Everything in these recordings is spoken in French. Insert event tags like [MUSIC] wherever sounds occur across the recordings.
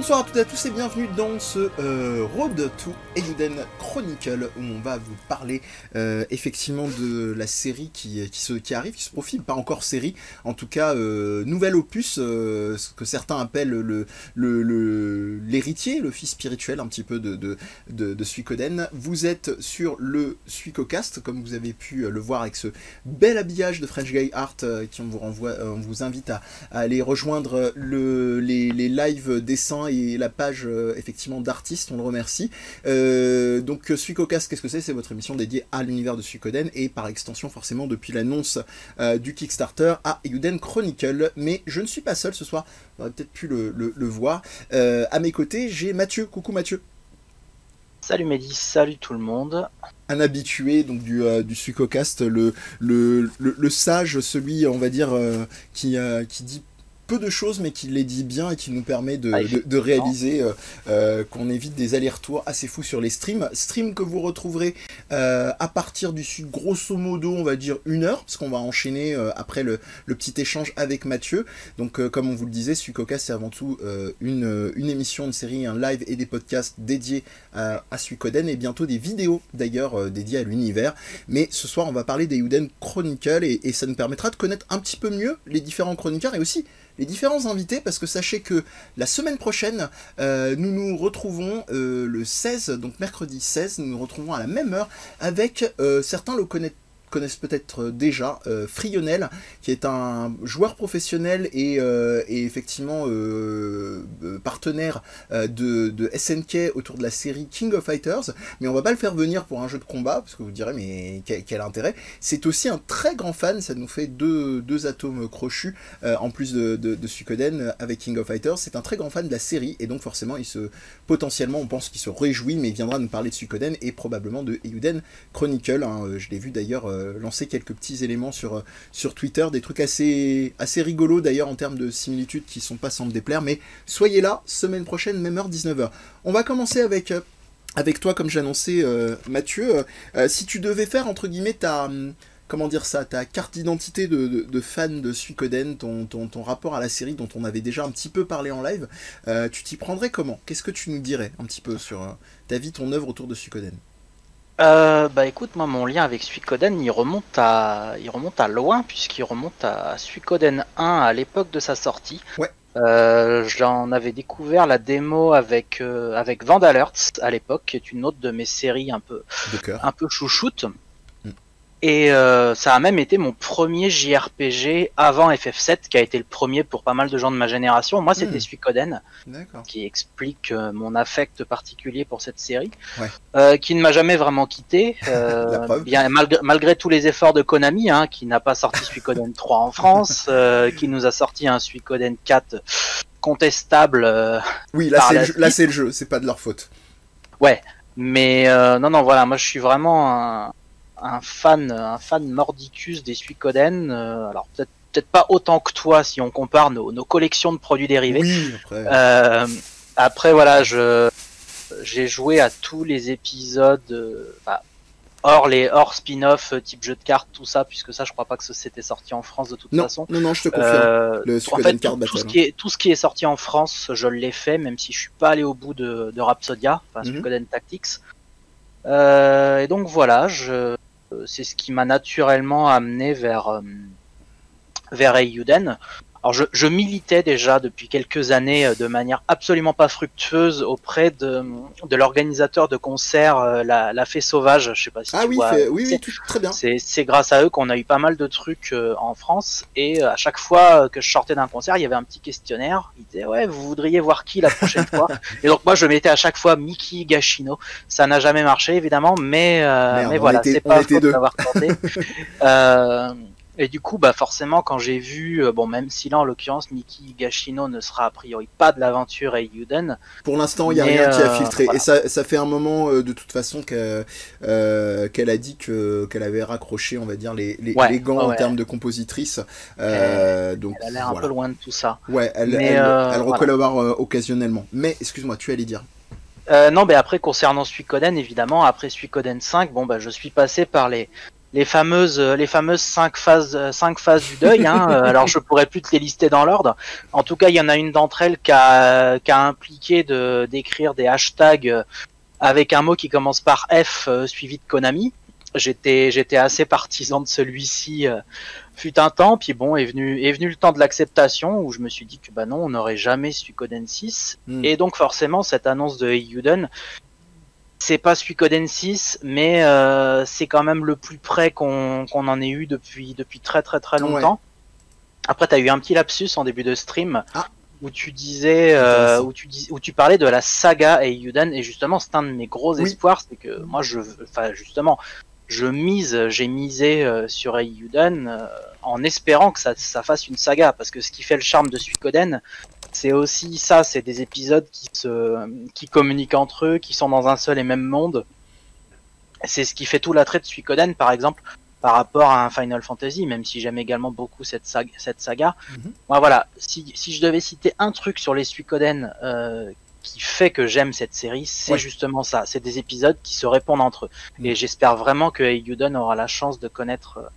Bonsoir à toutes et à tous et bienvenue dans ce euh, Road to Euden Chronicle où on va vous parler euh, effectivement de la série qui, arrive, qui se profile, pas encore série, en tout cas euh, nouvel opus, ce que certains appellent le l'héritier, le, fils spirituel un petit peu de, de, de, de Suikoden. Vous êtes sur le Suikocast, comme vous avez pu le voir avec ce bel habillage de French Guy Art qui on vous invite à, aller rejoindre le, les, les live dessins et la page euh, effectivement d'artistes, on le remercie. Euh, donc Suikocast, qu'est-ce que c'est? C'est votre émission dédiée à l'univers de Suikoden et par extension forcément depuis l'annonce euh, du Kickstarter à Euden Chronicle. Mais je ne suis pas seul ce soir, vous aurez peut-être pu le, le, le voir. Euh, à mes côtés, j'ai Mathieu. Coucou Mathieu. Salut Mehdi, salut tout le monde. Un habitué donc du, euh, du Suicocast, le, le, le, le, sage, celui on va dire euh, qui, euh, qui dit peu de choses, mais qui les dit bien et qui nous permet de, ah, de, de réaliser euh, euh, qu'on évite des allers-retours assez fous sur les streams. Stream que vous retrouverez euh, à partir du sud, grosso modo, on va dire une heure, parce qu'on va enchaîner après le, le, petit échange avec Mathieu. Donc, comme on vous le disait, Suikoka, c'est avant tout une, une émission, une série, un live et des podcasts dédiés à, à Suikoden et bientôt des vidéos d'ailleurs dédiées à l'univers. Mais ce soir, on va parler des Uden Chronicle et, et ça nous permettra de connaître un petit peu mieux les différents chroniqueurs et aussi les différents invités parce que sachez que la semaine prochaine, euh, nous nous retrouvons euh, le 16, donc mercredi 16, nous nous retrouvons à la même heure avec euh, certains le connaissent connaissent peut-être déjà, euh, Frionel, qui est un joueur professionnel et, euh, effectivement euh, partenaire de, SNK autour de la série King of Fighters, mais on va pas le faire venir pour un jeu de combat, parce que vous direz, mais quel, intérêt. C'est aussi un très grand fan, ça nous fait deux, atomes crochus, en plus de, de, avec King of Fighters, c'est un très grand fan de la série, et donc forcément, il se, potentiellement, on pense qu'il se réjouit, mais il viendra nous parler de Suikoden et probablement de Euden Chronicle, hein, je l'ai vu d'ailleurs lancer quelques petits éléments sur, sur Twitter, des trucs assez, assez rigolos d'ailleurs en termes de similitudes qui sont pas sans me déplaire, mais soyez là, semaine prochaine, même heure, 19h. On va commencer avec, avec toi, comme j'annonçais euh, Mathieu. Euh, si tu devais faire, entre guillemets, ta... Comment dire ça Ta carte d'identité de, fan de Suikoden, ton, ton, ton, rapport à la série dont on avait déjà un petit peu parlé en live, euh, tu t'y prendrais comment? Qu'est-ce que tu nous dirais un petit peu sur ta vie, ton œuvre autour de Suikoden? Euh, bah écoute, moi mon lien avec Suikoden il remonte à, il remonte à loin puisqu'il remonte à Suikoden 1 à l'époque de sa sortie. Ouais. Euh, J'en avais découvert la démo avec euh, avec Vandalerts à l'époque, qui est une autre de mes séries un peu un peu chouchoute. Et euh, ça a même été mon premier JRPG avant FF7, qui a été le premier pour pas mal de gens de ma génération. Moi, c'était mmh. Suikoden, qui explique euh, mon affect particulier pour cette série, ouais. euh, qui ne m'a jamais vraiment quitté, [LAUGHS] bien malgré, malgré, tous les efforts de Konami, hein, qui n'a pas sorti Suikoden 3 en France, qui nous a sorti un Suikoden 4 contestable. Oui, là c'est le, le jeu, c'est pas de leur faute. Ouais, mais non, non, voilà, moi je suis vraiment un un fan, un fan mordicus des Suikoden. Euh, alors peut-être peut-être pas autant que toi si on compare nos, nos collections de produits dérivés. Oui, après. Euh, après voilà, je j'ai joué à tous les épisodes, euh, hors les hors spin-off type jeu de cartes, tout ça, puisque ça je crois pas que c'était sorti en France de toute non, façon. Non non, je te confirme. Euh, le en fait, tout, tout, ce qui est tout ce qui est sorti en France, je l'ai fait, même si je suis pas allé au bout de, de Rhapsodia, enfin mm -hmm. Tactics. Et donc voilà, je c'est ce qui m'a naturellement amené vers euh, vers Eiyuden. Alors je, je, militais déjà depuis quelques années euh, de manière absolument pas fructueuse auprès de, de l'organisateur de concert euh, la, la Fée Sauvage. Je sais pas si ah tu oui, vois. Fait, oui, oui, tout, très bien. C'est grâce à eux qu'on a eu pas mal de trucs euh, en France et à chaque fois que je sortais d'un concert, il y avait un petit questionnaire. Il disait ouais, vous voudriez voir qui la prochaine fois? [LAUGHS] Et donc moi je mettais à chaque fois Mickey Gashino. Ça n'a jamais marché évidemment, mais Merde, mais voilà, c'est pas faute d'avoir tenté. [LAUGHS] euh, et du coup, bah forcément, quand j'ai vu, euh, bon, même si là, en l'occurrence, Miki Gashino ne sera a priori pas de l'aventure à Yuden. Pour l'instant, il n'y a rien euh, qui a filtré. Voilà. Et ça, ça fait un moment, euh, de toute façon, qu'elle euh, qu a dit que qu'elle avait raccroché, on va dire, les, les, ouais, les gants ouais. en termes de compositrice. Elle, donc, elle a l'air voilà. un peu loin de tout ça. Ouais, elle, Mais, elle, elle recollabore voilà. occasionnellement. Mais, excuse-moi, tu allais dire. Euh, non, mais après concernant Suikoden, évidemment, après Suikoden 5, bon bah je suis passé par les les fameuses les fameuses cinq phases cinq phases du deuil. Hein. [LAUGHS] alors je pourrais plus te les lister dans l'ordre. En tout cas, il y en a une d'entre elles qui a, qui a impliqué de d'écrire des hashtags avec un mot qui commence par F suivi de Konami. J'étais j'étais assez partisan de celui-ci fut un temps, puis bon, est venu, est venu le temps de l'acceptation où je me suis dit que bah non, on n'aurait jamais Suikoden 6. Hmm. Et donc forcément, cette annonce de Eiyuden, c'est pas Suikoden 6, mais euh, c'est quand même le plus près qu'on en ait eu depuis, depuis très très très longtemps. Après, tu as eu un petit lapsus en début de stream. Ah. Où tu disais, euh, où tu dis, où tu parlais de la saga Eiyuden et justement c'est un de mes gros espoirs, c'est que moi je, enfin justement, je mise, j'ai misé euh, sur Eiyuden euh, en espérant que ça, ça, fasse une saga, parce que ce qui fait le charme de Suikoden, c'est aussi ça, c'est des épisodes qui se, qui communiquent entre eux, qui sont dans un seul et même monde. C'est ce qui fait tout l'attrait de Suikoden, par exemple, par rapport à un Final Fantasy, même si j'aime également beaucoup cette saga. Cette saga. Mhm. Moi, voilà, si, si, je devais citer un truc sur les Suikoden euh, qui fait que j'aime cette série, c'est justement ça. C'est des épisodes qui se répondent entre eux. Mm. Et j'espère vraiment que Eiyuden aura la chance de connaître euh,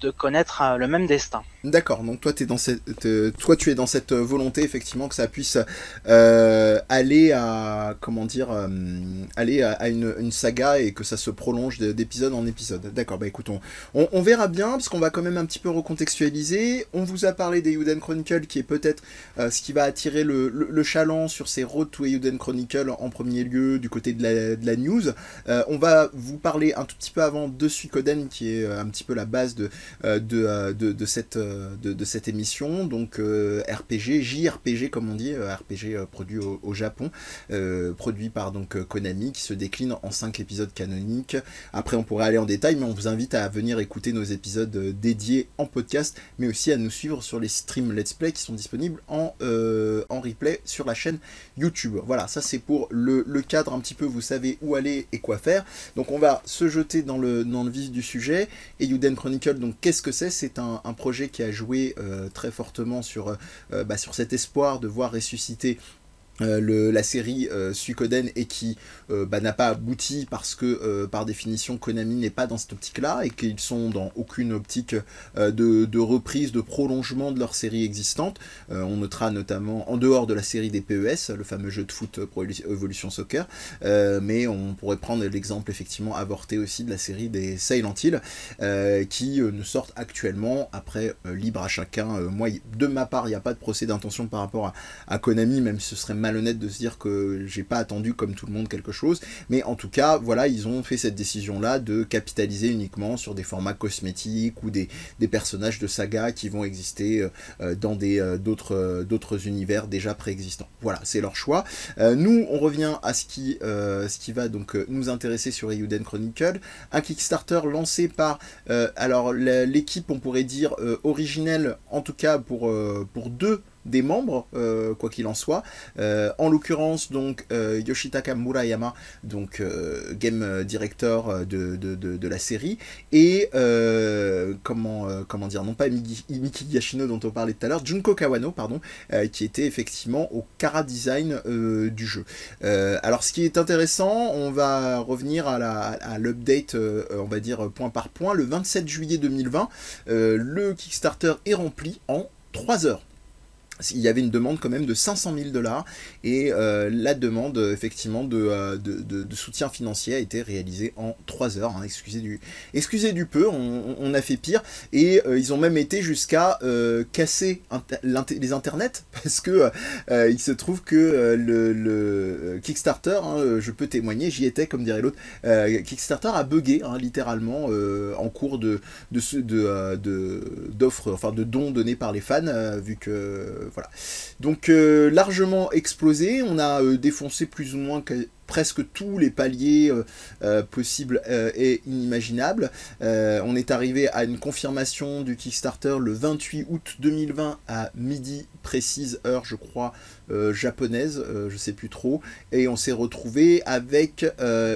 de connaître euh, le même destin. D'accord, donc toi, es dans cette, euh, toi tu es dans cette volonté effectivement que ça puisse euh, aller à comment dire aller à, une, saga et que ça se prolonge d'épisode en épisode. D'accord, bah écoute, on, verra bien parce qu'on va quand même un petit peu recontextualiser. On vous a parlé des Euden Chronicle qui est peut-être ce qui va attirer le, le, chaland sur ces Road to Euden Chronicle en premier lieu du côté de la, de la news. on va vous parler un tout petit peu avant de Suikoden qui est un petit peu la base de euh, euh, de, de, cette, euh, de, cette émission, donc RPG, JRPG comme on dit, RPG produit au, Japon, produit par donc Konami, qui se décline en 5 épisodes canoniques. Après on pourrait aller en détail, mais on vous invite à venir écouter nos épisodes dédiés en podcast, mais aussi à nous suivre sur les streams Let's Play qui sont disponibles en, en replay sur la chaîne YouTube. Voilà, ça c'est pour le, le, cadre un petit peu, vous savez où aller et quoi faire. Donc on va se jeter dans le, dans le vif du sujet. Et Yuden Chronicle, donc qu'est-ce que c'est? C'est un, projet qui a joué euh, très fortement sur, euh, bah, sur cet espoir de voir ressusciter euh, le, la série euh, Suikoden et qui euh, bah, n'a pas abouti parce que par définition Konami n'est pas dans cette optique là et qu'ils sont dans aucune optique de, reprise, de prolongement de leur série existante. on notera notamment en dehors de la série des PES, le fameux jeu de foot Pro Evolution Soccer, mais on pourrait prendre l'exemple effectivement avorté aussi de la série des Silent Hill qui ne sortent actuellement après libre à chacun. moi de ma part il n'y a pas de procès d'intention par rapport à, à Konami même si ce serait malhonnête de se dire que j'ai pas attendu comme tout le monde quelque chose, mais en tout cas, voilà, ils ont fait cette décision-là de capitaliser uniquement sur des formats cosmétiques ou des, des personnages de saga qui vont exister euh, euh, dans des euh, d'autres d'autres univers déjà préexistants. Voilà, c'est leur choix. nous, on revient à ce qui ce qui va donc nous intéresser sur Eiyuden Chronicle, un Kickstarter lancé par alors l'équipe, on pourrait dire originelle, en tout cas pour pour deux des membres, euh, quoi qu'il en soit. Euh, en l'occurrence, donc euh, Yoshitaka Murayama, donc game director de, de, la série, et comment, comment dire, non pas Miki, Yashino dont on parlait tout à l'heure, Junko Kawano, pardon, qui était effectivement au Kara Design du jeu. alors, ce qui est intéressant, on va revenir à l'update, on va dire point par point. Le 27 juillet 2020, le Kickstarter est rempli en 3 heures il y avait une demande quand même de 500 000 dollars et euh, la demande effectivement euh, de, de, soutien financier a été réalisée en 3 heures. Hein. excusez, du, excusez du peu, on, a fait pire et euh, ils ont même été jusqu'à casser les internets [LAUGHS] parce que il se trouve que le, Kickstarter, hein, je peux témoigner, j'y étais comme dirait l'autre, Kickstarter a bugué hein, littéralement en cours de d'offres, enfin de dons donnés par les fans vu que voilà. Donc euh, largement explosé, on a euh, défoncé plus ou moins presque tous les paliers euh, possibles et inimaginables. on est arrivé à une confirmation du Kickstarter le 28 août 2020 à midi précise heure, je crois, japonaise, je sais plus trop, et on s'est retrouvé avec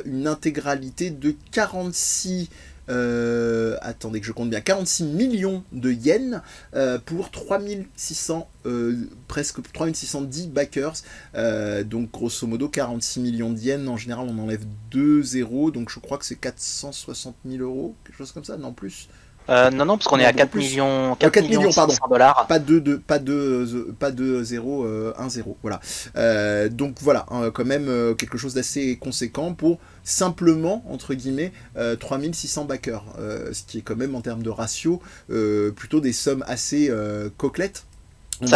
une intégralité de 46 euh, attendez que je compte bien, 46 millions de yens euh, pour 3600, presque 3610 backers. donc grosso modo 46 millions de yens. En général, on enlève 2 zéros, donc je crois que c'est 460 000 euros, quelque chose comme ça, non plus. Euh, non, non, parce qu'on est à 4 millions, 4, 4 millions, pardon. dollars. Pas de, de, pas de, pas de 0, 1, 0. Voilà. Euh, donc voilà, hein, quand même euh, quelque chose d'assez conséquent pour simplement, entre guillemets, 3600 backers. ce qui est quand même en termes de ratio plutôt des sommes assez coquelettes. Il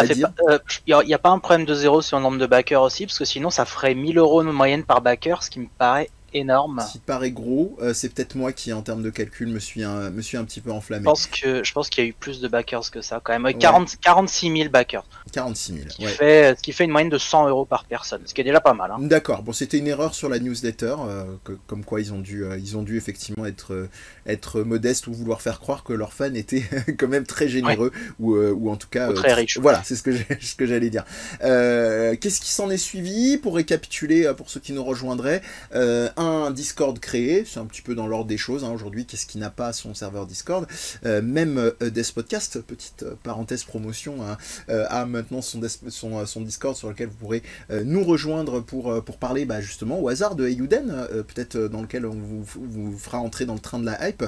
n'y a, pas un problème de zéro sur le nombre de backers aussi, parce que sinon ça ferait 1000 euros de moyenne par backer, ce qui me paraît énorme. Qui paraît gros, euh, c'est peut-être moi qui, en termes de calcul, me suis un, me suis un petit peu enflammé. Je pense que je pense qu'il y a eu plus de backers que ça, quand même. 40, 46 000 backers. 46 000. Ce qui, fait, ce qui fait une moyenne de 100 euros par personne, ce qui est déjà pas mal. Hein. D'accord. Bon, c'était une erreur sur la newsletter, euh, comme quoi ils ont dû, euh, ils ont dû effectivement être, être modestes ou vouloir faire croire que leurs fans étaient [LAUGHS] quand même très généreux ou, ou en tout cas très riches. Voilà, c'est ce que [LAUGHS] ce que j'allais dire. Qu'est-ce qui s'en est suivi Pour récapituler, pour ceux qui nous rejoindraient, un Discord créé, c'est un petit peu dans l'ordre des choses. Hein, aujourd'hui, qu'est-ce qui n'a pas son serveur Discord Même euh, Death Podcast, petite parenthèse promotion, hein, a maintenant son, son, son, Discord sur lequel vous pourrez nous rejoindre pour, pour parler bah, justement au hasard de Eiyuden, peut-être dans lequel on vous, vous, fera entrer dans le train de la hype,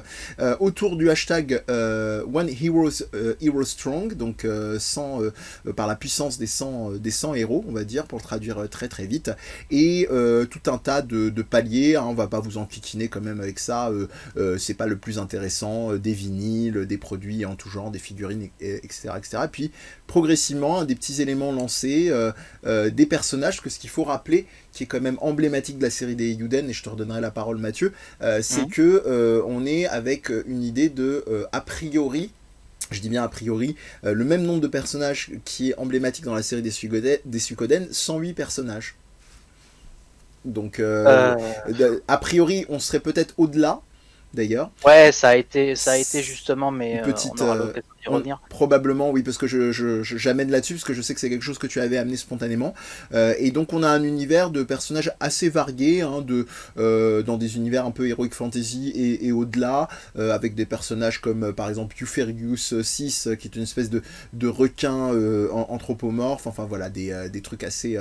autour du hashtag One Heroes Hero Strong, donc 100, par la puissance des 100, des 100 héros, on va dire, pour le traduire très très vite, et tout un tas de, paliers, hein, on va pas vous enquiquiner quand même avec ça, c'est pas le plus intéressant, des vinyles, des produits en tout genre, des figurines, etc. etc. Puis progressivement, des petits éléments lancés, euh, euh, des personnages, que ce qu'il faut rappeler, qui est quand même emblématique de la série des Yuden, et je te redonnerai la parole Mathieu, euh, c'est qu'on que on est avec une idée de a priori je dis bien a priori, le même nombre de personnages qui est emblématique dans la série des Suikoden, 108 personnages. Donc, a priori, on serait peut-être au-delà, d'ailleurs. Ouais, ça a été, ça a été justement, mais petite, revenir. Probablement, oui, parce que je, j'amène là-dessus, parce que je sais que c'est quelque chose que tu avais amené spontanément. Euh, et donc, on a un univers de personnages assez variés, hein, de, euh, dans des univers un peu heroic fantasy et, au-delà, euh, avec des personnages comme par exemple Eupherius 6, qui est une espèce de, de requin anthropomorphe, enfin voilà, des, des trucs assez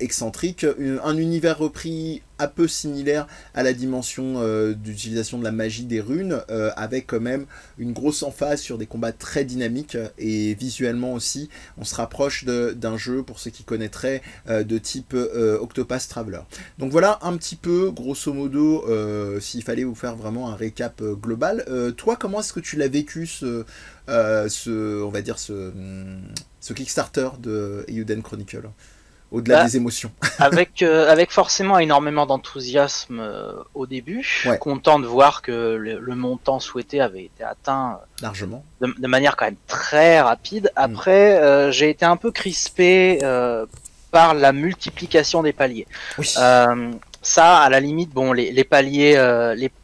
excentriques. Un univers repris un peu similaire à la dimension d'utilisation de la magie des runes, avec quand même une grosse emphase sur des combats très très dynamique et visuellement aussi, on se rapproche d'un jeu, pour ceux qui connaîtraient, euh, de type euh, Octopath Traveler. Donc voilà un petit peu, grosso modo, euh, s'il fallait vous faire vraiment un récap global. toi, comment est-ce que tu l'as vécu, ce Kickstarter de Euden Chronicle? Au-delà bah, des émotions. [LAUGHS] avec, euh, avec forcément énormément d'enthousiasme euh, au début, content de voir que le, montant souhaité avait été atteint euh, largement, de, manière quand même très rapide. Mm. Après, j'ai été un peu crispé par la multiplication des paliers. ça, à la limite, bon, les, les paliers,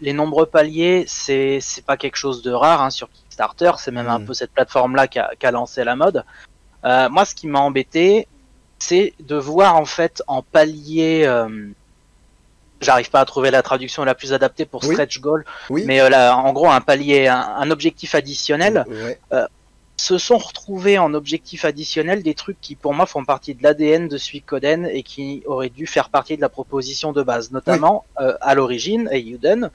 les, nombreux paliers, c'est c'est pas quelque chose de rare hein, sur Kickstarter. C'est même un mm. peu cette plateforme-là qui a, qui a lancé la mode. moi, ce qui m'a embêté, c'est de voir en fait en palier. Euh, j'arrive pas à trouver la traduction la plus adaptée pour stretch goal, mais euh, là, en gros un palier, un, objectif additionnel. Euh, se sont retrouvés en objectif additionnel des trucs qui pour moi font partie de l'ADN de Suikoden et qui auraient dû faire partie de la proposition de base, notamment à l'origine, et Yuden,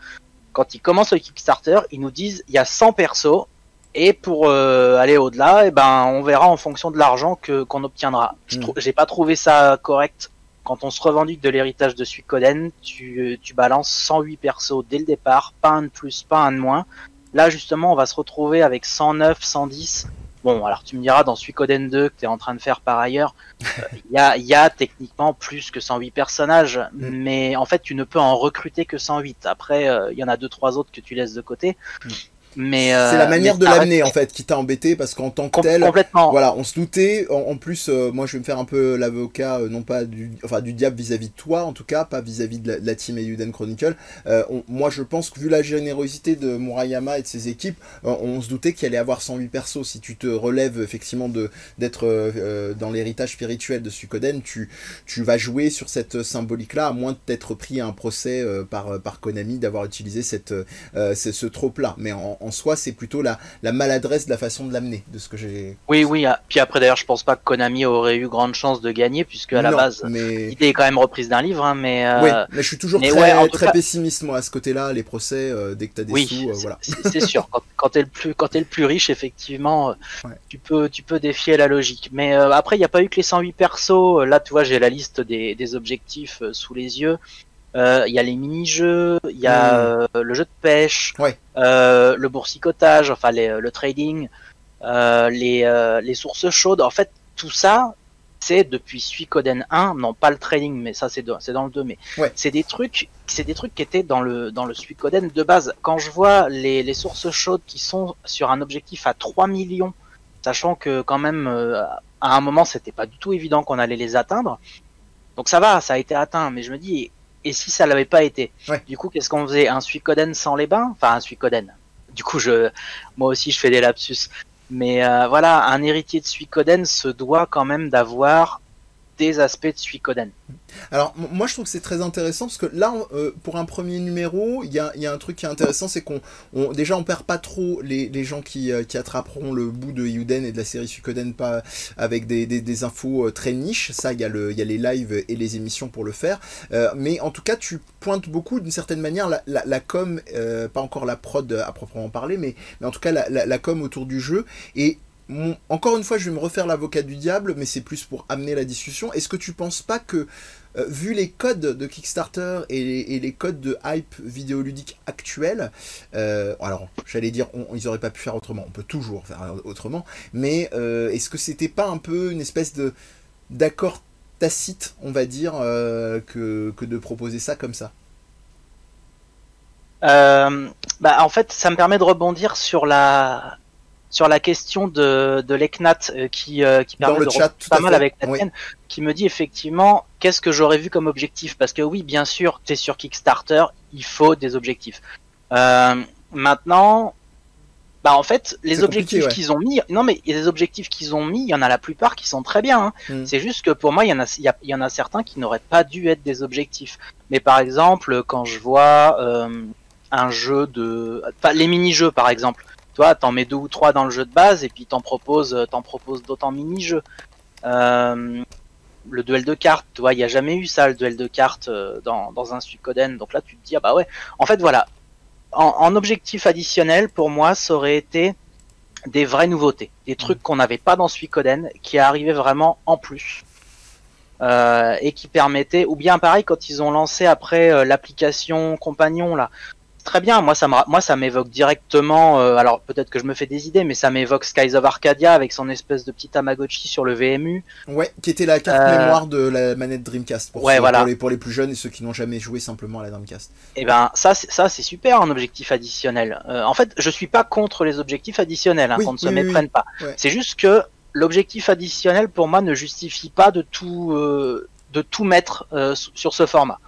quand ils commencent le Kickstarter, ils nous disent il y a 100 persos, et pour euh, aller au-delà, eh ben, on verra en fonction de l'argent que qu'on obtiendra. Mm. J'ai pas trouvé ça correct. Quand on se revendique de l'héritage de Suikoden, tu, tu balances 108 persos dès le départ, pas un de plus, pas un de moins. Là, justement, on va se retrouver avec 109, 110. Bon, alors tu me diras dans Suikoden 2 que tu es en train de faire par ailleurs, il euh, y, a, techniquement plus que 108 personnages, mm. mais en fait tu ne peux en recruter que 108. Après, il euh, y en a deux trois autres que tu laisses de côté. Mm. Mais c'est la manière de l'amener en fait qui t'a embêté parce qu'en tant que tel, complètement. voilà, on se doutait. En, plus, moi, je vais me faire un peu l'avocat, non pas du, enfin du diable vis-à-vis de toi, en tout cas, pas vis-à-vis de, la, team Euden Chronicle. moi, je pense que vu la générosité de Murayama et de ses équipes, on se doutait qu'il allait avoir 108 persos. Si tu te relèves effectivement de d'être dans l'héritage spirituel de Suikoden, tu tu vas jouer sur cette symbolique-là, à moins d'être pris à un procès par par Konami d'avoir utilisé cette ce trope-là. Mais en, en soi, c'est plutôt la, la maladresse de la façon de l'amener, de ce que j'ai. Oui, oui. Ah, puis après, d'ailleurs, je pense pas que Konami aurait eu grande chance de gagner, puisque à la base, l'idée est quand même reprise d'un livre. Hein, mais, euh, Oui, mais je suis toujours très, très pessimiste, moi, à ce côté-là. Les procès, euh, dès que tu as des oui, sous, euh, voilà. C'est sûr. Quand, quand tu es, es, le plus riche, effectivement, tu, peux, tu peux défier la logique. Mais après, il n'y a pas eu que les 108 persos. Là, tu vois, j'ai la liste des, des objectifs sous les yeux. Euh, il y a les mini-jeux, il y a euh, le jeu de pêche, euh, le boursicotage, enfin le trading, les, les sources chaudes. En fait, tout ça, c'est depuis Suikoden 1, non pas le trading, mais ça c'est dans, dans le 2, mais c'est des trucs, c'est des trucs qui étaient dans le dans le Suikoden de base. Quand je vois les, les sources chaudes qui sont sur un objectif à 3 millions, sachant que quand même à un moment c'était pas du tout évident qu'on allait les atteindre. Donc ça va, ça a été atteint, mais je me dis et si ça l'avait pas été Du coup, qu'est-ce qu'on faisait? Un Suikoden sans les bains? Enfin, un Suikoden. Du coup, je, moi aussi, je fais des lapsus. Mais euh, voilà, un héritier de Suikoden se doit quand même d'avoir des aspects de Suikoden. Alors, moi, je trouve que c'est très intéressant parce que là, euh, pour un premier numéro, il y a, un truc qui est intéressant, c'est qu'on déjà on perd pas trop les, gens euh, qui, attraperont le bout de Yuden et de la série Suikoden pas avec des, infos euh, très niches. Ça, il y, a les lives et les émissions pour le faire. mais en tout cas, tu pointes beaucoup d'une certaine manière la, com, pas encore la prod à proprement parler, mais, mais en tout cas la, la com autour du jeu. Et encore une fois, je vais me refaire l'avocat du diable, mais c'est plus pour amener la discussion. Est-ce que tu penses pas que, euh, vu les codes de Kickstarter et les, codes de hype vidéoludique actuels, euh, alors j'allais dire, ils auraient pas pu faire autrement. On peut toujours faire autrement, mais euh, est-ce que c'était pas un peu une espèce de d'accord tacite, on va dire, que, que de proposer ça comme ça? Bah, en fait, ça me permet de rebondir sur la, sur la question de, de l'ECNAT euh, qui, euh, qui permet de chat, pas mal avec la tienne, qui me dit effectivement qu'est-ce que j'aurais vu comme objectif? Parce que oui bien sûr tu es sur Kickstarter il faut des objectifs. Euh, maintenant bah en fait les objectifs qu'ils ont mis non mais les objectifs qu'ils ont mis il y en a la plupart qui sont très bien hein. Hmm. c'est juste que pour moi il y en a il y, en a certains qui n'auraient pas dû être des objectifs. Mais par exemple quand je vois euh, un jeu de les mini-jeux par exemple toi, t'en mets deux ou trois dans le jeu de base et puis t'en proposes, euh, t'en proposes d'autres en mini-jeux. Euh, le duel de cartes, tu vois, il n'y a jamais eu ça, le duel de cartes euh, dans, dans un Suikoden. Donc là, tu te dis, ah bah ouais. En fait, voilà. En, objectif additionnel, pour moi, ça aurait été des vraies nouveautés. Des trucs qu'on n'avait pas dans Suikoden, qui arrivaient vraiment en plus. et qui permettaient, ou bien pareil, quand ils ont lancé après l'application compagnon, là, très bien. Moi, ça moi, ça m'évoque directement. Euh, alors peut-être que je me fais des idées, mais ça m'évoque Skies of Arcadia avec son espèce de petit Tamagotchi sur le VMU. Ouais, qui était la carte euh, mémoire de la manette Dreamcast pour, ouais, voilà. pour, les, pour les plus jeunes et ceux qui n'ont jamais joué simplement à la Dreamcast. Et eh ben ça, ça c'est super un objectif additionnel. Euh, en fait, je suis pas contre les objectifs additionnels, hein, qu'on ne se méprenne pas. C'est juste que l'objectif additionnel pour moi ne justifie pas de tout de tout mettre sur ce format,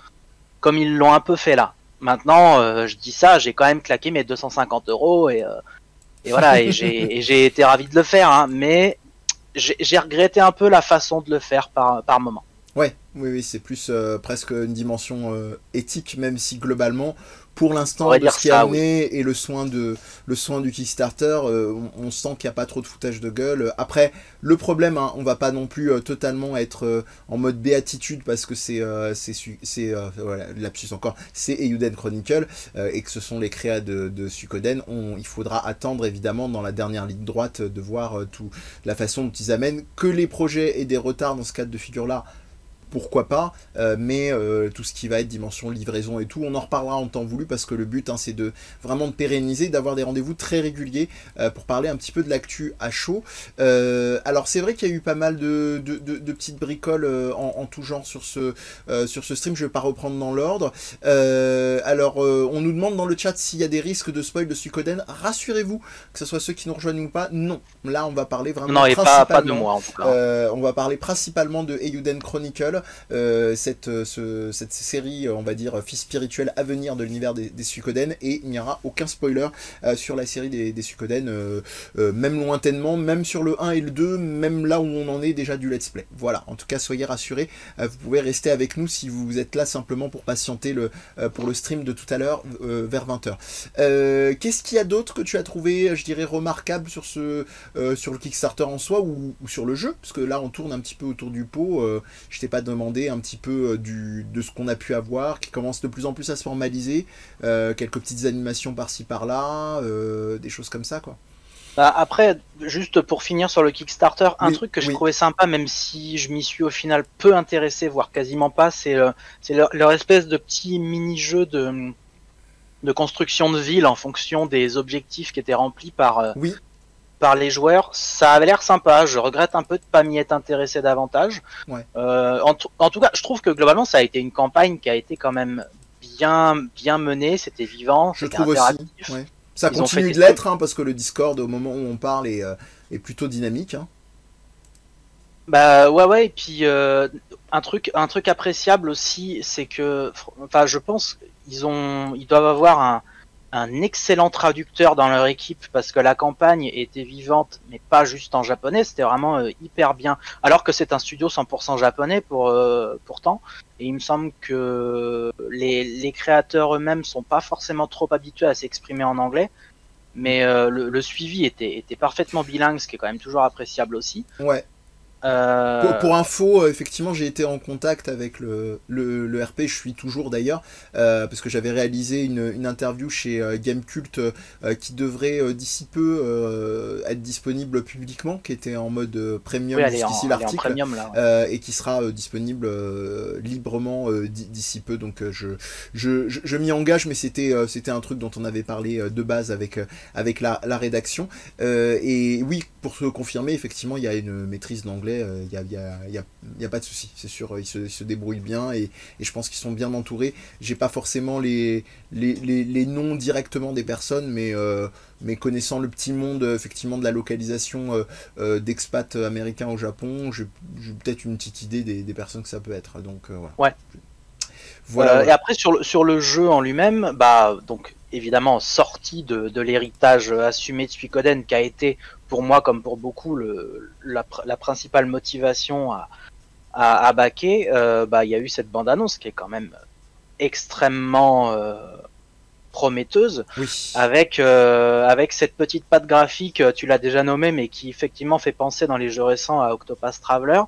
comme ils l'ont un peu fait là. Maintenant, euh, je dis ça, j'ai quand même claqué mes 250 euros et, euh, et voilà, [LAUGHS] et j'ai été ravi de le faire, hein, mais j'ai regretté un peu la façon de le faire par, par moment. Ouais, oui, oui, c'est plus euh, presque une dimension éthique, même si globalement, pour l'instant, ce qui est amené et le soin, de, le soin du Kickstarter, euh, on, sent qu'il n'y a pas trop de foutage de gueule. Après, le problème, hein, on va pas non plus euh, totalement être euh, en mode béatitude parce que c'est, c'est, voilà, lapsus encore, c'est Euden Chronicle et que ce sont les créas de, de Sukoden. On, il faudra attendre évidemment dans la dernière ligne droite de voir tout la façon dont ils amènent que les projets et des retards dans ce cadre de figure-là pourquoi pas, mais tout ce qui va être dimension livraison et tout, on en reparlera en temps voulu parce que le but hein, c'est de vraiment de pérenniser, d'avoir des rendez-vous très réguliers pour parler un petit peu de l'actu à chaud. alors c'est vrai qu'il y a eu pas mal de, de, petites bricoles en, tout genre sur ce, sur ce stream, je vais pas reprendre dans l'ordre. alors on nous demande dans le chat s'il y a des risques de spoil de Suikoden. Rassurez-vous, que ce soit ceux qui nous rejoignent ou pas, non. Là, on va parler vraiment. Non, et pas, pas, de moi en tout cas. Euh, on va parler principalement de Eiyuden Chronicle, euh, cette, cette série, on va dire, fils spirituel à venir de l'univers des, des, et il n'y aura aucun spoiler euh, sur la série des, des même lointainement, même sur le 1 et le 2, même là où on en est déjà du let's play. Voilà, en tout cas, soyez rassurés, vous pouvez rester avec nous si vous êtes là simplement pour patienter le, pour le stream de tout à l'heure vers 20h. Qu'est-ce qu'il y a d'autre que tu as trouvé, je dirais, remarquable sur, ce, euh, sur le Kickstarter en soi ou, sur le jeu? Parce que là, on tourne un petit peu autour du pot. Euh, je t'ai pas un petit peu euh, du, de ce qu'on a pu avoir, qui commence de plus en plus à se formaliser. quelques petites animations par-ci par-là, des choses comme ça, quoi. Bah, après, juste pour finir sur le Kickstarter, un truc que je trouvais sympa, même si je m'y suis au final peu intéressé, voire quasiment pas, c'est leur, leur, espèce de petit mini-jeu de, de construction de ville en fonction des objectifs qui étaient remplis par, euh, oui. Par les joueurs. Ça avait l'air sympa. Je regrette un peu de pas m'y être intéressé davantage. Euh, en, en, tout cas, je trouve que globalement, ça a été une campagne qui a été quand même bien, bien menée. C'était vivant. Je trouve aussi. Ça continue de l'être, hein, parce que le Discord, au moment où on parle, est, euh, est plutôt dynamique. Hein. Bah ouais ouais et puis un truc un truc appréciable aussi c'est que enfin je pense ils ont, ils doivent avoir un, un excellent traducteur dans leur équipe parce que la campagne était vivante, mais pas juste en japonais. C'était vraiment euh, hyper bien. Alors que c'est un studio 100% japonais pour euh, pourtant. Et il me semble que les, les créateurs eux-mêmes sont pas forcément trop habitués à s'exprimer en anglais. Mais euh, le, le, suivi était, était parfaitement bilingue, ce qui est quand même toujours appréciable aussi. Ouais. Euh, pour, info, euh, effectivement, j'ai été en contact avec le, le, RP, je suis toujours d'ailleurs, euh, parce que j'avais réalisé une, une, interview chez Gamecult qui devrait d'ici peu être disponible publiquement, qui était en mode premium jusqu'ici l'article, et qui sera disponible librement d'ici peu. Donc je, je, je, m'y engage, mais c'était c'était un truc dont on avait parlé de base avec, avec la, la rédaction. et oui, pour se confirmer, effectivement, il y a une maîtrise d'anglais il euh, n'y a, y a, y a, y a, pas de souci, c'est sûr, ils se, se, débrouillent bien et, et je pense qu'ils sont bien entourés. J'ai pas forcément les, les, les, les, noms directement des personnes, mais, euh, mais connaissant le petit monde effectivement de la localisation euh, d'expats américains au Japon, j'ai peut-être une petite idée des, des, personnes que ça peut être. Donc voilà. Ouais. Voilà. et après sur le, sur le jeu en lui-même, bah donc évidemment sorti de, de l'héritage assumé de Suikoden qui a été pour moi comme pour beaucoup le, la, la principale motivation à, à, à baquer, euh, bah il y a eu cette bande annonce qui est quand même extrêmement euh, prometteuse oui. avec euh, avec cette petite patte graphique tu l'as déjà nommé mais qui effectivement fait penser dans les jeux récents à Octopath Traveler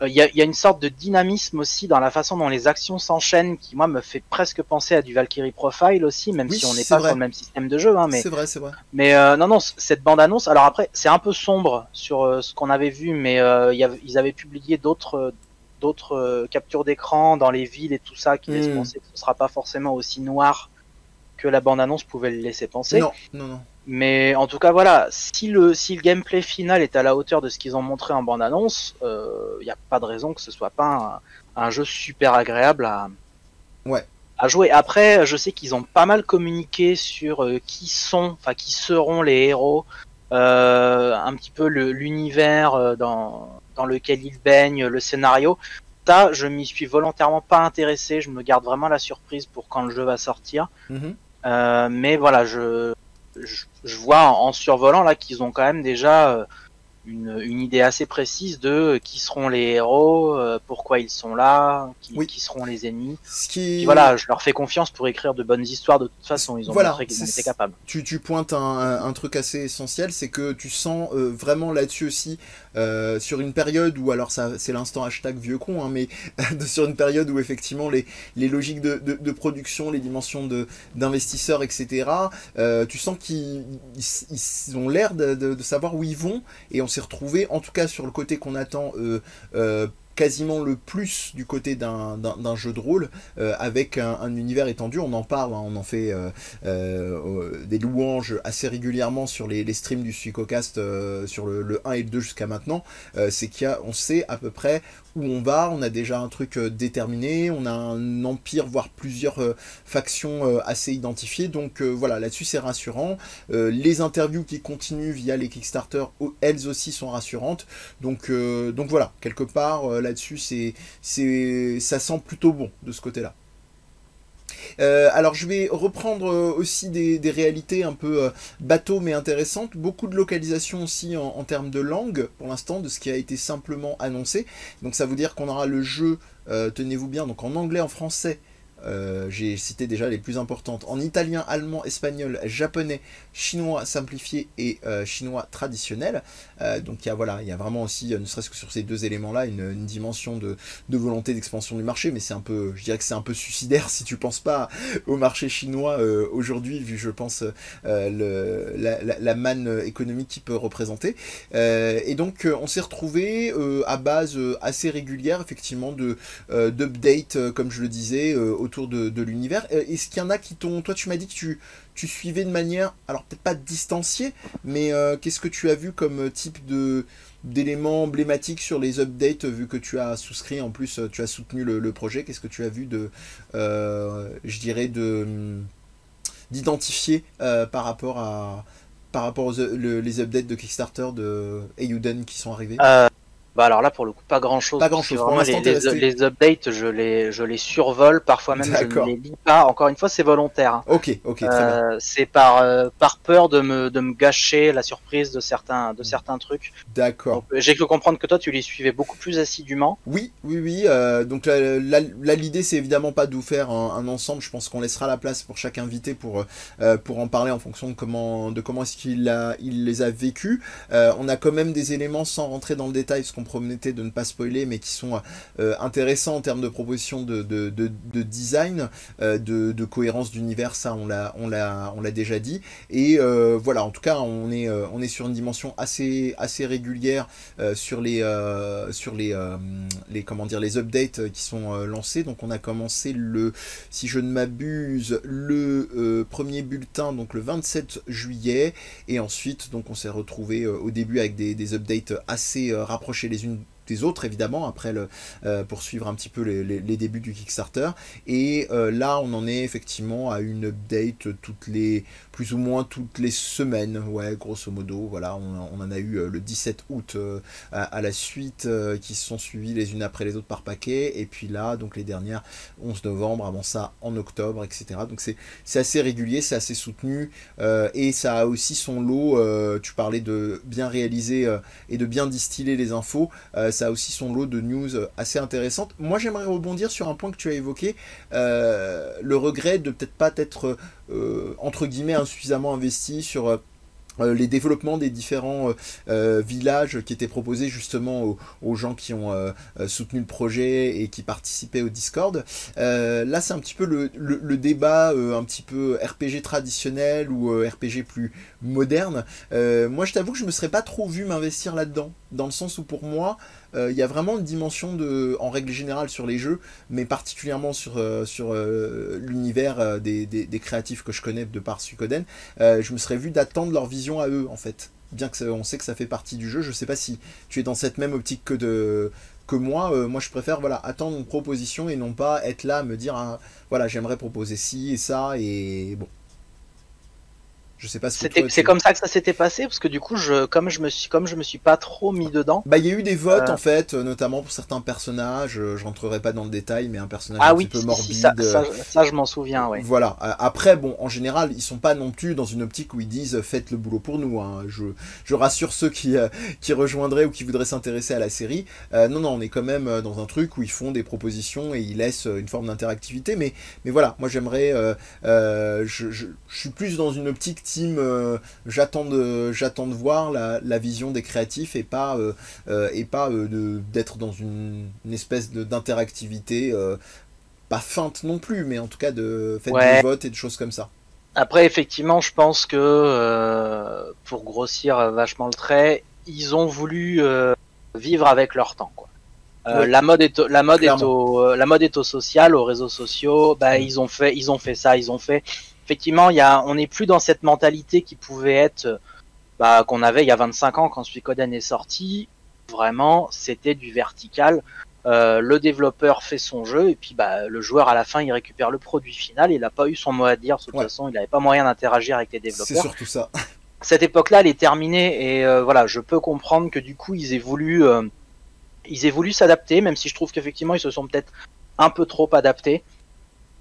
il euh, y, y, a, une sorte de dynamisme aussi dans la façon dont les actions s'enchaînent qui moi me fait presque penser à du Valkyrie Profile aussi même si on n'est pas vrai. sur le même système de jeu hein, mais c'est vrai c'est vrai mais euh, non non cette bande annonce alors après c'est un peu sombre sur euh, ce qu'on avait vu mais euh, y ils avaient publié d'autres d'autres euh, captures d'écran dans les villes et tout ça qui mmh. laissent penser que ce sera pas forcément aussi noir que la bande annonce pouvait le laisser penser non non non mais en tout cas, voilà, si le, si le gameplay final est à la hauteur de ce qu'ils ont montré en bande-annonce, il euh, n'y a pas de raison que ce soit pas un, un jeu super agréable à, ouais. à jouer. Après, je sais qu'ils ont pas mal communiqué sur euh, qui sont, enfin qui seront les héros, euh, un petit peu l'univers euh, dans, dans lequel ils baignent, le scénario. Ça, je m'y suis volontairement pas intéressé. Je me garde vraiment la surprise pour quand le jeu va sortir. Mm -hmm. mais voilà, je je, vois en, survolant là qu'ils ont quand même déjà euh, une, une, idée assez précise de qui seront les héros, euh, pourquoi ils sont là, qui, oui. qui seront les ennemis. Ce qui... Puis voilà, je leur fais confiance pour écrire de bonnes histoires de toute façon, ils ont voilà, montré qu'ils étaient capables. Tu, tu pointes un, truc assez essentiel, c'est que tu sens euh, vraiment là-dessus aussi, euh, sur une période où, alors ça c'est l'instant hashtag vieux con, hein, mais [LAUGHS] sur une période où effectivement les, les logiques de, de, de production, les dimensions d'investisseurs, etc., euh, tu sens qu'ils ils ont l'air de, de, savoir où ils vont, et on s'est retrouvé, en tout cas sur le côté qu'on attend, euh, euh quasiment le plus du côté d'un jeu de rôle avec un, univers étendu. On en parle, hein, on en fait des louanges assez régulièrement sur les, streams du Suicocast sur le, le, 1 et le 2 jusqu'à maintenant. C'est qu'on sait à peu près où on va, on a déjà un truc déterminé, on a un empire, voire plusieurs factions assez identifiées. Donc voilà, là-dessus c'est rassurant. les interviews qui continuent via les Kickstarter, elles aussi sont rassurantes. Donc, donc voilà, quelque part là-dessus, c'est, c'est, ça sent plutôt bon de ce côté-là. Alors je vais reprendre aussi des, réalités un peu bateau mais intéressantes. Beaucoup de localisation aussi en, en, termes de langue pour l'instant de ce qui a été simplement annoncé. Donc ça veut dire qu'on aura le jeu, tenez-vous bien, donc en anglais, en français euh, j'ai cité déjà les plus importantes. En italien, allemand, espagnol, japonais, chinois simplifié et euh, chinois traditionnel. Euh, donc il y a voilà, il y a vraiment aussi, ne serait-ce que sur ces deux éléments-là, une, dimension de, volonté d'expansion du marché. Mais c'est un peu, je dirais que c'est un peu suicidaire [LAUGHS] si tu penses pas au marché chinois aujourd'hui, vu je pense la, manne économique qu'il peut représenter. et donc on s'est retrouvé à base assez régulière effectivement de d'updates, comme je le disais, au autour de, l'univers. Euh, est-ce qu'il y en a qui t'ont... Toi, tu m'as dit que tu, tu suivais de manière, alors peut-être pas distanciée, mais euh, qu'est-ce que tu as vu comme type de d'éléments emblématiques sur les updates, vu que tu as souscrit, en plus tu as soutenu le, projet, qu'est-ce que tu as vu de, euh, je dirais, de d'identifier par rapport à par rapport aux les updates de Kickstarter de Ayuden qui sont arrivés? Bah alors là pour le coup pas grand chose. Pas grand chose. les, les, updates je les je les survole parfois même je ne les lis pas. Encore une fois c'est volontaire. Hein. Ok ok. Euh, c'est par euh, par peur de me de me gâcher la surprise de certains de certains trucs. D'accord. Euh, j'ai cru comprendre que toi tu les suivais beaucoup plus assidûment. Oui oui oui. donc là, l'idée c'est évidemment pas de vous faire un, ensemble. Je pense qu'on laissera la place pour chaque invité pour pour en parler en fonction de comment de comment est-ce qu'il a il les a vécus. on a quand même des éléments sans rentrer dans le détail parce qu'on promettait de ne pas spoiler, mais qui sont euh, intéressants en termes de propositions de, de, design, euh, de, cohérence d'univers, ça on l'a on l'a on l'a déjà dit. Et euh, voilà, en tout cas, on est on est sur une dimension assez assez régulière sur les sur les les comment dire les updates qui sont lancés. Donc on a commencé le si je ne m'abuse le premier bulletin donc le 27 juillet et ensuite donc on s'est retrouvé au début avec des, des updates assez rapprochés les unes des autres évidemment après le euh, poursuivre un petit peu les, débuts du Kickstarter. Et euh, là on en est effectivement à une update toutes les plus ou moins toutes les semaines. Ouais grosso modo voilà on, en a eu euh, le 17 août à, la suite qui se sont suivis les unes après les autres par paquet. Et puis là donc les dernières 11 novembre avant ça en octobre etc donc c'est assez régulier c'est assez soutenu et ça a aussi son lot tu parlais de bien réaliser et de bien distiller les infos ça a aussi son lot de news assez intéressantes. Moi, j'aimerais rebondir sur un point que tu as évoqué, euh, le regret de peut-être pas être, euh, entre guillemets, insuffisamment investi sur euh, euh, les développements des différents euh, euh, villages qui étaient proposés justement aux, gens qui ont soutenu le projet et qui participaient au Discord. là, c'est un petit peu le, débat un petit peu RPG traditionnel ou RPG plus moderne. moi, je t'avoue que je me serais pas trop vu m'investir là-dedans, dans le sens où pour moi, il y a vraiment une dimension de, en règle générale sur les jeux, mais particulièrement sur, sur l'univers des, des, créatifs que je connais de par Suikoden, je me serais vu d'attendre leur vision à eux en fait. Bien que on sait que ça fait partie du jeu, je sais pas si tu es dans cette même optique que de que moi. Euh, moi, je préfère voilà attendre une proposition et non pas être là me dire ah, voilà j'aimerais proposer ci et ça et bon je sais pas C'est comme ça que ça s'était passé parce que du coup, je, comme je me suis, comme je me suis pas trop mis dedans. Bah, il y a eu des votes euh. en fait, euh, notamment pour certains personnages. Euh, je rentrerai pas dans le détail, mais un personnage ah un petit peu morbide. ça, ça, je m'en souviens, ouais. Voilà. Après, bon, en général, ils sont pas non plus dans une optique où ils disent faites le boulot pour nous. Hein. Je, je rassure ceux qui, qui rejoindraient ou qui voudraient s'intéresser à la série. non, non, on est quand même dans un truc où ils font des propositions et ils laissent une forme d'interactivité. Mais, mais voilà, moi j'aimerais, je, je, je, suis plus dans une optique euh, j'attends de, j'attends de voir la, vision des créatifs et pas, euh, euh, et pas d'être dans une, espèce d'interactivité, pas feinte non plus, mais en tout cas de faire des votes et de choses comme ça. Après, effectivement, je pense que pour grossir vachement le trait, ils ont voulu vivre avec leur temps. Quoi. La mode est, la mode est au, la mode est au social, aux réseaux sociaux. Bah, ils ont fait, ils ont fait ça, ils ont fait. Effectivement, y a, on n'est plus dans cette mentalité qui pouvait être, bah, qu'on avait il y a 25 ans quand Suikoden est sorti. Vraiment, c'était du vertical. Euh, le développeur fait son jeu et puis bah, le joueur à la fin il récupère le produit final. Il n'a pas eu son mot à dire. De toute façon, il n'avait pas moyen d'interagir avec les développeurs. C'est surtout ça. [LAUGHS] Cette époque-là, elle est terminée et euh, voilà, je peux comprendre que du coup ils aient voulu, euh, ils aient voulu s'adapter, même si je trouve qu'effectivement ils se sont peut-être un peu trop adaptés.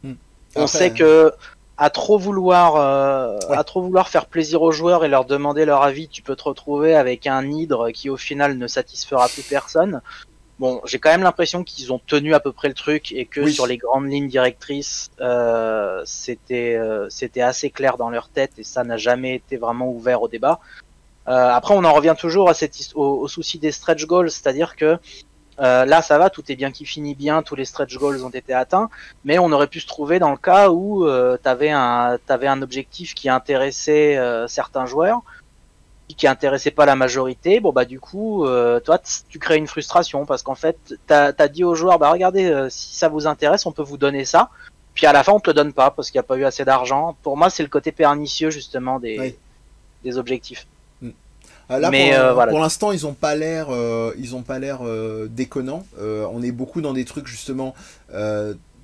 Hmm. On sait que à trop vouloir, à trop vouloir faire plaisir aux joueurs et leur demander leur avis, tu peux te retrouver avec un hydre qui au final ne satisfera plus personne. Bon, j'ai quand même l'impression qu'ils ont tenu à peu près le truc et que sur les grandes lignes directrices, euh, c'était euh, c'était assez clair dans leur tête et ça n'a jamais été vraiment ouvert au débat. Euh, après, on en revient toujours à cette au, souci des stretch goals, c'est-à-dire que euh, là, ça va, tout est bien qui finit bien, tous les stretch goals ont été atteints, mais on aurait pu se trouver dans le cas où euh, t'avais un t'avais un objectif qui intéressait certains joueurs qui intéressait pas la majorité, bon bah du coup, euh, toi tu crées une frustration parce qu'en fait, t'as as dit aux joueurs, bah regardez, euh, si ça vous intéresse, on peut vous donner ça. Puis à la fin, on te le donne pas parce qu'il n'y a pas eu assez d'argent. Pour moi, c'est le côté pernicieux justement des, des objectifs. Euh, là, Mais pour, voilà. pour l'instant, ils ont pas l'air, ils ont pas l'air déconnants. on est beaucoup dans des trucs justement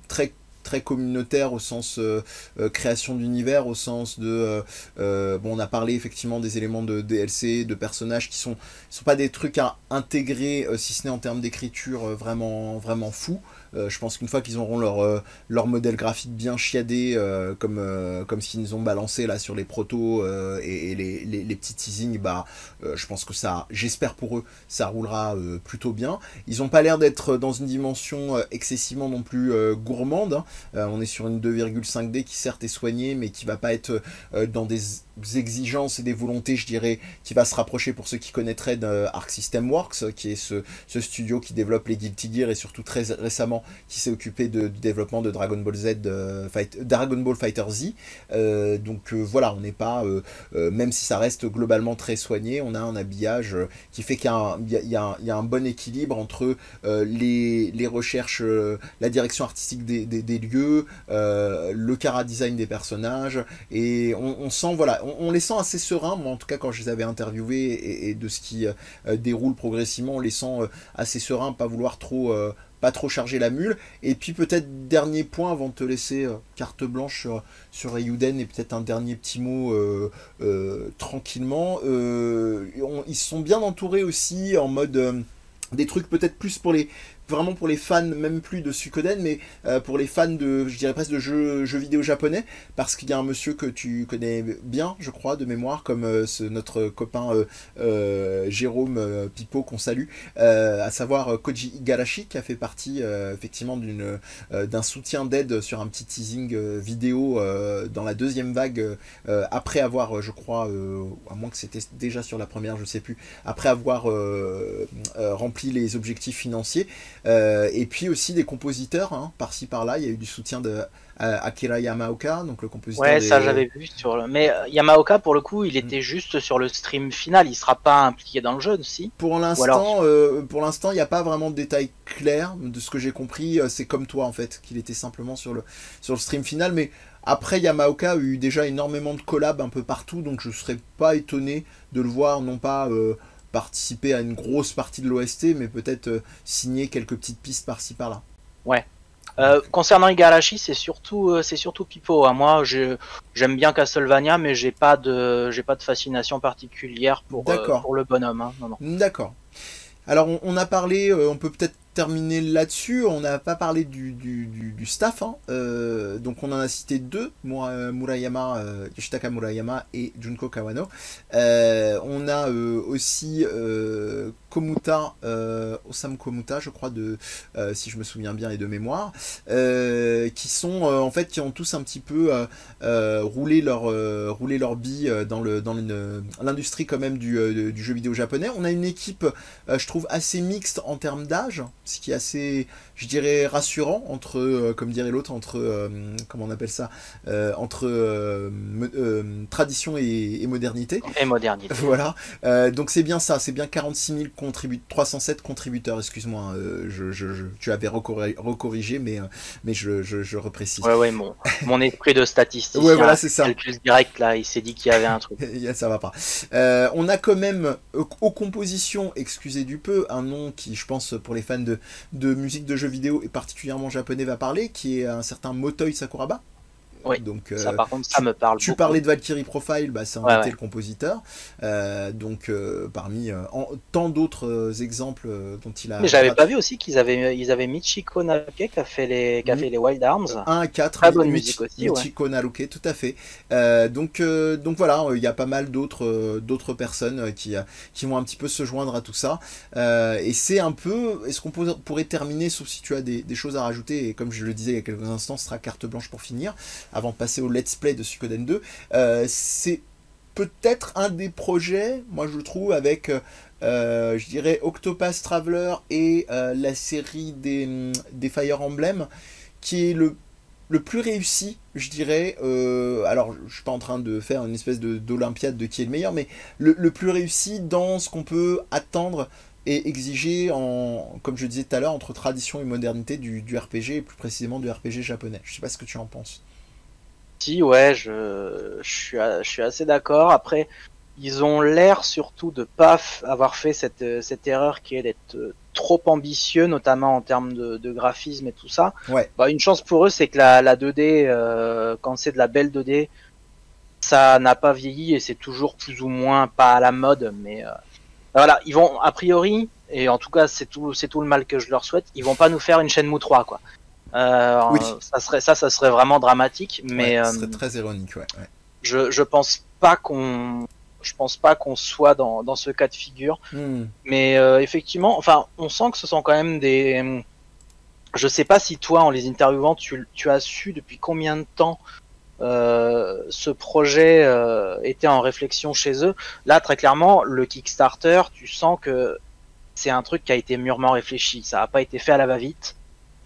très très communautaire au sens euh, euh, création d'univers, au sens de... Euh, bon, on a parlé effectivement des éléments de DLC, de personnages qui sont, sont pas des trucs à intégrer, si ce n'est en termes d'écriture, vraiment, vraiment fous. Euh, je pense qu'une fois qu'ils auront leur, euh, leur modèle graphique bien chiadé, euh, comme, comme ce qu'ils nous ont balancé là sur les protos et, les, les, petits teasings, bah, je pense que ça, j'espère pour eux, ça roulera plutôt bien. Ils n'ont pas l'air d'être dans une dimension excessivement non plus gourmande. Hein. on est sur une 2,5D qui certes est soignée, mais qui va pas être dans des exigences et des volontés, je dirais, qui va se rapprocher pour ceux qui connaîtraient d'Arc System Works, qui est ce, ce, studio qui développe les Guilty Gear et surtout très récemment qui s'est occupé du développement de Dragon Ball Z, euh, Dragon Ball Fighter Z. Euh, donc euh, voilà, on n'est pas, même si ça reste globalement très soigné, on a un habillage qui fait qu'il y, a un bon équilibre entre les, recherches, la direction artistique des, des, lieux, le cara design des personnages, et on, sent, voilà, on, les sent assez sereins, moi en tout cas quand je les avais interviewés et, et de ce qui déroule progressivement, on les sent assez sereins, pas vouloir trop pas trop charger la mule. Et puis peut-être dernier point avant de te laisser euh, carte blanche sur, sur et peut-être un dernier petit mot euh, euh, tranquillement. ils sont bien entourés aussi en mode des trucs peut-être plus pour les vraiment pour les fans, même plus de Suikoden, mais euh, pour les fans de, je dirais presque de jeux, jeux vidéo japonais, parce qu'il y a un monsieur que tu connais bien, je crois, de mémoire, comme euh, ce, notre copain euh, Jérôme Pipo qu'on salue, à savoir Koji Igarashi, qui a fait partie effectivement d'une d'un soutien d'aide sur un petit teasing vidéo dans la deuxième vague, après avoir, je crois, à moins que c'était déjà sur la première, je sais plus, après avoir rempli les objectifs financiers. Euh, et puis aussi des compositeurs, hein, par-ci par-là. Il y a eu du soutien de euh, Akira Yamaoka, donc le compositeur. Ouais, ça j'avais vu sur Mais euh, Yamaoka, pour le coup, il était mm. juste sur le stream final. Il sera pas impliqué dans le jeu, aussi. Pour l'instant, pour l'instant, il n'y a pas vraiment de détails clairs. De ce que j'ai compris, c'est comme toi en fait, qu'il était simplement sur le sur le stream final, mais. Après, Yamaoka a eu déjà énormément de collabs un peu partout, donc je serais pas étonné de le voir, non pas participer à une grosse partie de l'OST, mais peut-être euh, signer quelques petites pistes par-ci par-là. Ouais. Euh, concernant Igarashi, c'est surtout euh, c'est surtout Pipo. Hein. Moi, j'aime bien Castlevania, mais j'ai pas de j'ai pas de fascination particulière pour, pour le bonhomme. Hein. D'accord. Alors on, a parlé, on peut peut-être terminer là-dessus. On n'a pas parlé du, staff. Hein. Euh, donc on en a cité deux, Murayama, euh, Yoshitaka Murayama et Junko Kawano. Euh, on a aussi Komuta, Osamu Komuta, je crois, si je me souviens bien et de mémoire, qui sont en fait qui ont tous un petit peu roulé leur roulé leur bille dans le dans l'industrie quand même du, jeu vidéo japonais. On a une équipe, je trouve, assez mixte en termes d'âge. Ce qui est assez, je dirais, rassurant entre, euh, comme dirait l'autre, entre, euh, comment on appelle ça, euh, entre tradition et, modernité. Et modernité. [LAUGHS] Voilà. donc c'est bien ça, c'est bien 46 000 contributeurs, 307 contributeurs, excuse-moi, hein, je, je, tu avais recorrigé, mais, mais je, je, reprécise. Ouais, ouais, mon, mon esprit de statisticien, ouais, voilà, c'est ça. calcul direct, là, il s'est dit qu'il y avait un truc. [LAUGHS] ça va pas. on a quand même, aux compositions, excusez du peu, un nom qui, je pense, pour les fans de, de musique de jeux vidéo et particulièrement japonais va parler, qui est un certain Motoi Sakuraba. Oui, donc, ça euh, par contre, ça me parle. Tu parlais de Valkyrie Profile, bah, c'est un le compositeur. Euh, donc, euh, parmi tant d'autres exemples dont il a. Mais j'avais pas vu aussi qu'ils avaient, ils avaient Michiko Naruke qui a fait les, qui a fait les Wild Arms. 1 à 4, Très bonne musique aussi. Michiko Naruke, tout à fait. donc, donc voilà, il y a pas mal d'autres, d'autres personnes qui, qui vont un petit peu se joindre à tout ça. et c'est un peu. Est-ce qu'on pourrait terminer, sauf si tu as des, des choses à rajouter, et comme je le disais il y a quelques instants, ce sera carte blanche pour finir avant de passer au let's play de Suikoden 2, euh, c'est peut-être un des projets, moi je trouve, avec, euh, je dirais, Octopath Traveler et euh, la série des, des, Fire Emblem, qui est le, le plus réussi, je dirais. alors, je suis pas en train de faire une espèce d'olympiade de, qui est le meilleur, mais le, plus réussi dans ce qu'on peut attendre et exiger, en, comme je disais tout à l'heure, entre tradition et modernité du, du, RPG, et plus précisément du RPG japonais. Je sais pas ce que tu en penses. Si, ouais, je, je, suis, je suis assez d'accord. Après, ils ont l'air surtout de pas avoir fait cette, cette erreur qui est d'être euh, trop ambitieux, notamment en termes de, de graphisme et tout ça. Ouais. Bah, une chance pour eux, c'est que la, la 2D, euh, quand c'est de la belle 2D, ça n'a pas vieilli et c'est toujours plus ou moins pas à la mode. Mais euh, voilà, ils vont a priori, et en tout cas c'est tout, c'est tout le mal que je leur souhaite, ils vont pas nous faire une chaîne Mou 3 quoi. Euh, oui. ça serait ça, ça serait vraiment dramatique, mais ça serait euh, très ironique, ouais. Je je pense pas qu'on je pense pas qu'on soit dans, dans ce cas de figure, hmm. mais euh, effectivement, enfin, on sent que ce sont quand même des je sais pas si toi, en les interviewant, tu, tu as su depuis combien de temps euh, ce projet euh, était en réflexion chez eux. Là, très clairement, le Kickstarter, tu sens que c'est un truc qui a été mûrement réfléchi. Ça n'a pas été fait à la va-vite.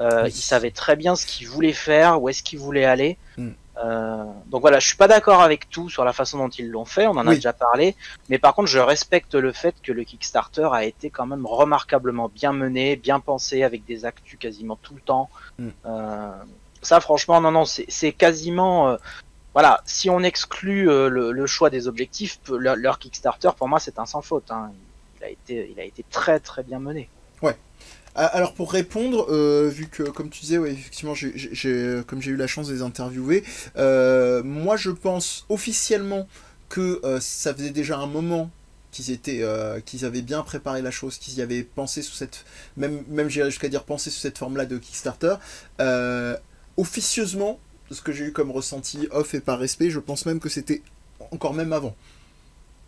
Euh, Ils savaient très bien ce qu'ils voulaient faire, où est-ce qu'ils voulaient aller. Mm. Euh, donc voilà, je suis pas d'accord avec tout sur la façon dont ils l'ont fait, on en a déjà parlé, mais par contre je respecte le fait que le Kickstarter a été quand même remarquablement bien mené, bien pensé, avec des actus quasiment tout le temps. Mm. Euh, ça franchement, non, non, c'est quasiment... Euh, voilà, si on exclut le, le, choix des objectifs, leur, leur Kickstarter, pour moi, c'est un sans faute. Hein. Il, a été, il a été très très bien mené. Ah, alors pour répondre, euh, vu que comme tu disais, ouais, effectivement, comme j'ai eu la chance de les interviewer, euh, moi je pense officiellement que euh, ça faisait déjà un moment qu'ils étaient, qu'ils avaient bien préparé la chose, qu'ils y avaient pensé sous cette, même, même jusqu'à dire penser sous cette forme-là de Kickstarter. officieusement, ce que j'ai eu comme ressenti off et par respect, je pense même que c'était encore même avant.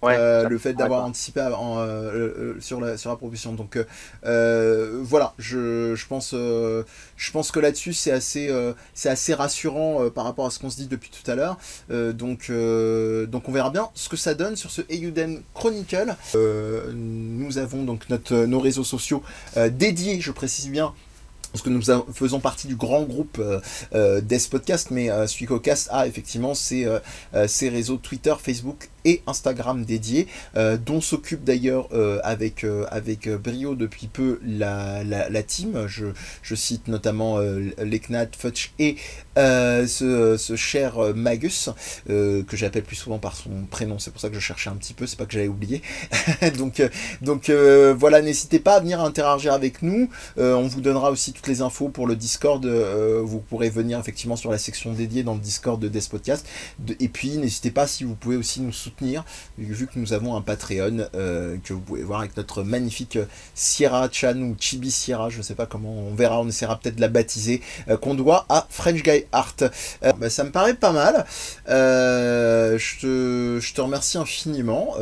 Euh, le fait d'avoir anticipé euh, euh, sur, la, sur la proposition. Donc voilà, je, je, pense, je pense que là-dessus c'est assez, c'est assez rassurant par rapport à ce qu'on se dit depuis tout à l'heure. donc, donc on verra bien ce que ça donne sur ce Eiyuden Chronicle. nous avons donc notre, nos réseaux sociaux dédiés, je précise bien, parce que nous faisons partie du grand groupe euh, euh Death Podcast, mais euh, Suicocast a effectivement ses, euh, ses, réseaux Twitter, Facebook et Instagram dédiés, dont s'occupe d'ailleurs avec, avec brio depuis peu la, la, la team. Je, je, cite notamment Leknat, Futch et ce, ce, cher Magus, que j'appelle plus souvent par son prénom, c'est pour ça que je cherchais un petit peu, c'est pas que j'avais oublié. [LAUGHS] donc donc voilà, n'hésitez pas à venir interagir avec nous, on vous donnera aussi les infos pour le Discord. Euh, vous pourrez venir effectivement sur la section dédiée dans le Discord de Death Podcast. et puis n'hésitez pas si vous pouvez aussi nous soutenir, vu que nous avons un Patreon euh, que vous pouvez voir avec notre magnifique Sierra Chan ou Chibi Sierra, je sais pas comment on verra, on essaiera peut-être de la baptiser, euh, qu'on doit à French Guy Art. Bah, ça me paraît pas mal. je, te, je te remercie infiniment,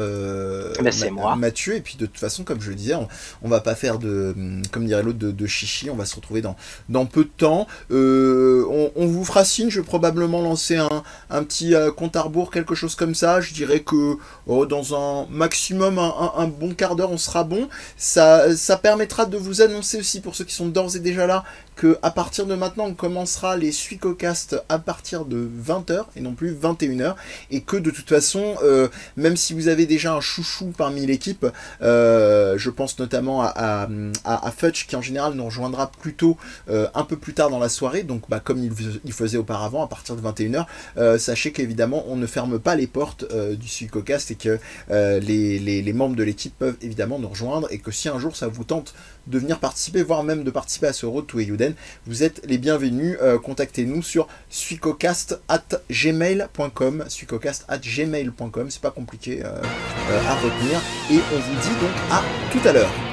moi. Mathieu. Et puis de toute façon, comme je le disais, on, va pas faire de, comme dirait l'autre, de, de chichi. On va se retrouver dans, dans peu de temps. On, vous fera signe, je vais probablement lancer un, un petit compte à rebours, quelque chose comme ça. Je dirais que oh, dans un maximum un, bon quart d'heure, on sera bon. Ça, ça permettra de vous annoncer aussi, pour ceux qui sont d'ores et déjà là, que à partir de maintenant, on commencera les Suicocast à partir de 20h et non plus 21h. Et que de toute façon, euh, même si vous avez déjà un chouchou parmi l'équipe, euh, je pense notamment à, à, Fudge qui en général nous rejoindra euh, un peu plus tard dans la soirée, donc bah, comme il, faisait auparavant à partir de 21h, sachez qu'évidemment on ne ferme pas les portes du Suicocast et que les, membres de l'équipe peuvent évidemment nous rejoindre et que si un jour ça vous tente de venir participer, voire même de participer à ce Road to Euden, vous êtes les bienvenus. Euh, contactez-nous sur suicocast at gmail.com. Suicocast at gmail.com, c'est pas compliqué euh, euh, à retenir. Et on vous dit donc à tout à l'heure.